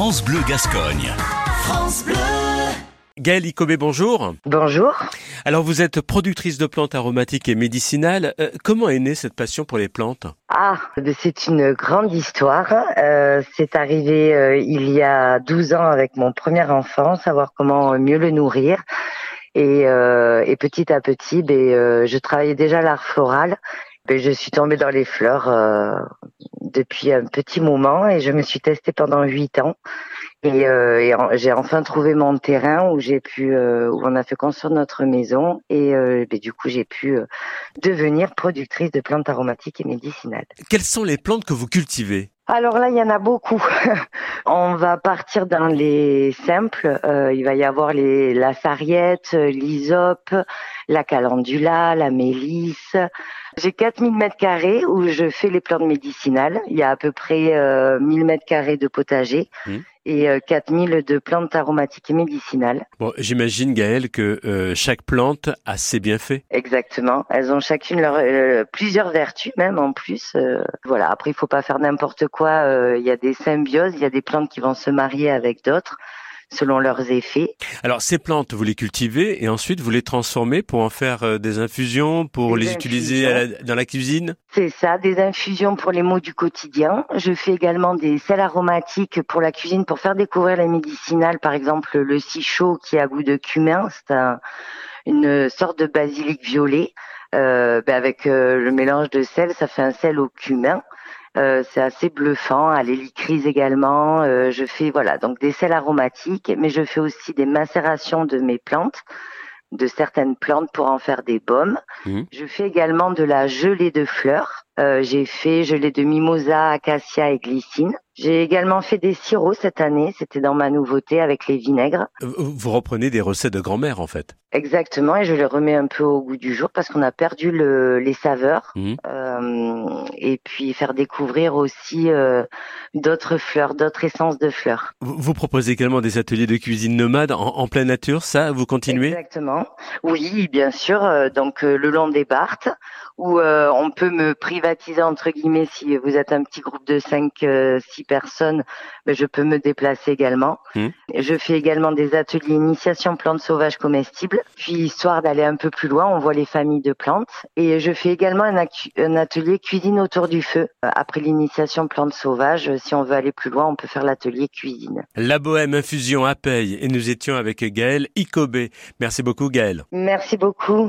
France Bleu Gascogne. France Bleu. Gaëlle Icobé, bonjour. Bonjour. Alors vous êtes productrice de plantes aromatiques et médicinales. Euh, comment est née cette passion pour les plantes? Ah, c'est une grande histoire. Euh, c'est arrivé euh, il y a 12 ans avec mon premier enfant, savoir comment mieux le nourrir. Et, et petit à petit, ben, je travaillais déjà l'art floral. Ben, je suis tombée dans les fleurs depuis un petit moment et je me suis testée pendant huit ans. Et, euh, j'ai enfin trouvé mon terrain où j'ai pu, euh, où on a fait construire notre maison et euh, ben, du coup j'ai pu euh, devenir productrice de plantes aromatiques et médicinales. Quelles sont les plantes que vous cultivez? Alors là, il y en a beaucoup. On va partir dans les simples. Euh, il va y avoir les, la sarriette, l'hysope, la calendula, la mélisse. J'ai 4000 mètres carrés où je fais les plantes médicinales. Il y a à peu près euh, 1000 mètres carrés de potager. Mmh et 4000 euh, de plantes aromatiques et médicinales. Bon, j'imagine Gaëlle que euh, chaque plante a ses bienfaits. Exactement, elles ont chacune leur, euh, plusieurs vertus même en plus. voilà, après il faut pas faire n'importe quoi. Il y a des symbioses, il y a des plantes qui vont se marier avec d'autres selon leurs effets. Alors ces plantes, vous les cultivez et ensuite vous les transformez pour en faire euh, des infusions, pour les utiliser dans la cuisine? C'est ça, des infusions pour les maux du quotidien. Je fais également des sels aromatiques pour la cuisine, pour faire découvrir les médicinales, par exemple le chaud qui a goût de cumin, c'est une sorte de basilic violet. Euh, ben avec euh, le mélange de sel, ça fait un sel au cumin. Euh, c'est assez bluffant, à l'hélicryse également. Euh, je fais voilà donc des sels aromatiques, mais je fais aussi des macérations de mes plantes, de certaines plantes pour en faire des baumes. Mmh. Je fais également de la gelée de fleurs. Euh, j'ai fait gelée de mimosa, acacia et glycine. J'ai également fait des sirops cette année, c'était dans ma nouveauté avec les vinaigres. Vous reprenez des recettes de grand-mère en fait Exactement, et je les remets un peu au goût du jour parce qu'on a perdu le, les saveurs. Mmh. Euh, et puis faire découvrir aussi euh, d'autres fleurs, d'autres essences de fleurs. Vous, proposez également des ateliers de cuisine nomade en, en, pleine nature, ça, vous continuez? Exactement, oui, bien sûr. Euh, donc le long des Barthes, où on peut me privatiser entre guillemets si vous êtes un petit groupe de 5 6 personnes, mais je peux me déplacer également. Mmh. Je fais également des ateliers initiation plantes sauvages comestibles. Puis histoire d'aller un peu plus loin, on voit les familles de plantes. Et je fais également un, un atelier cuisine autour du feu. Euh, après l'initiation plantes sauvages, si on veut aller plus loin, on peut faire l'atelier cuisine. La Bohème Infusion à Paye. Et nous étions avec Gaëlle Icobé. Merci beaucoup Gaëlle. Merci beaucoup.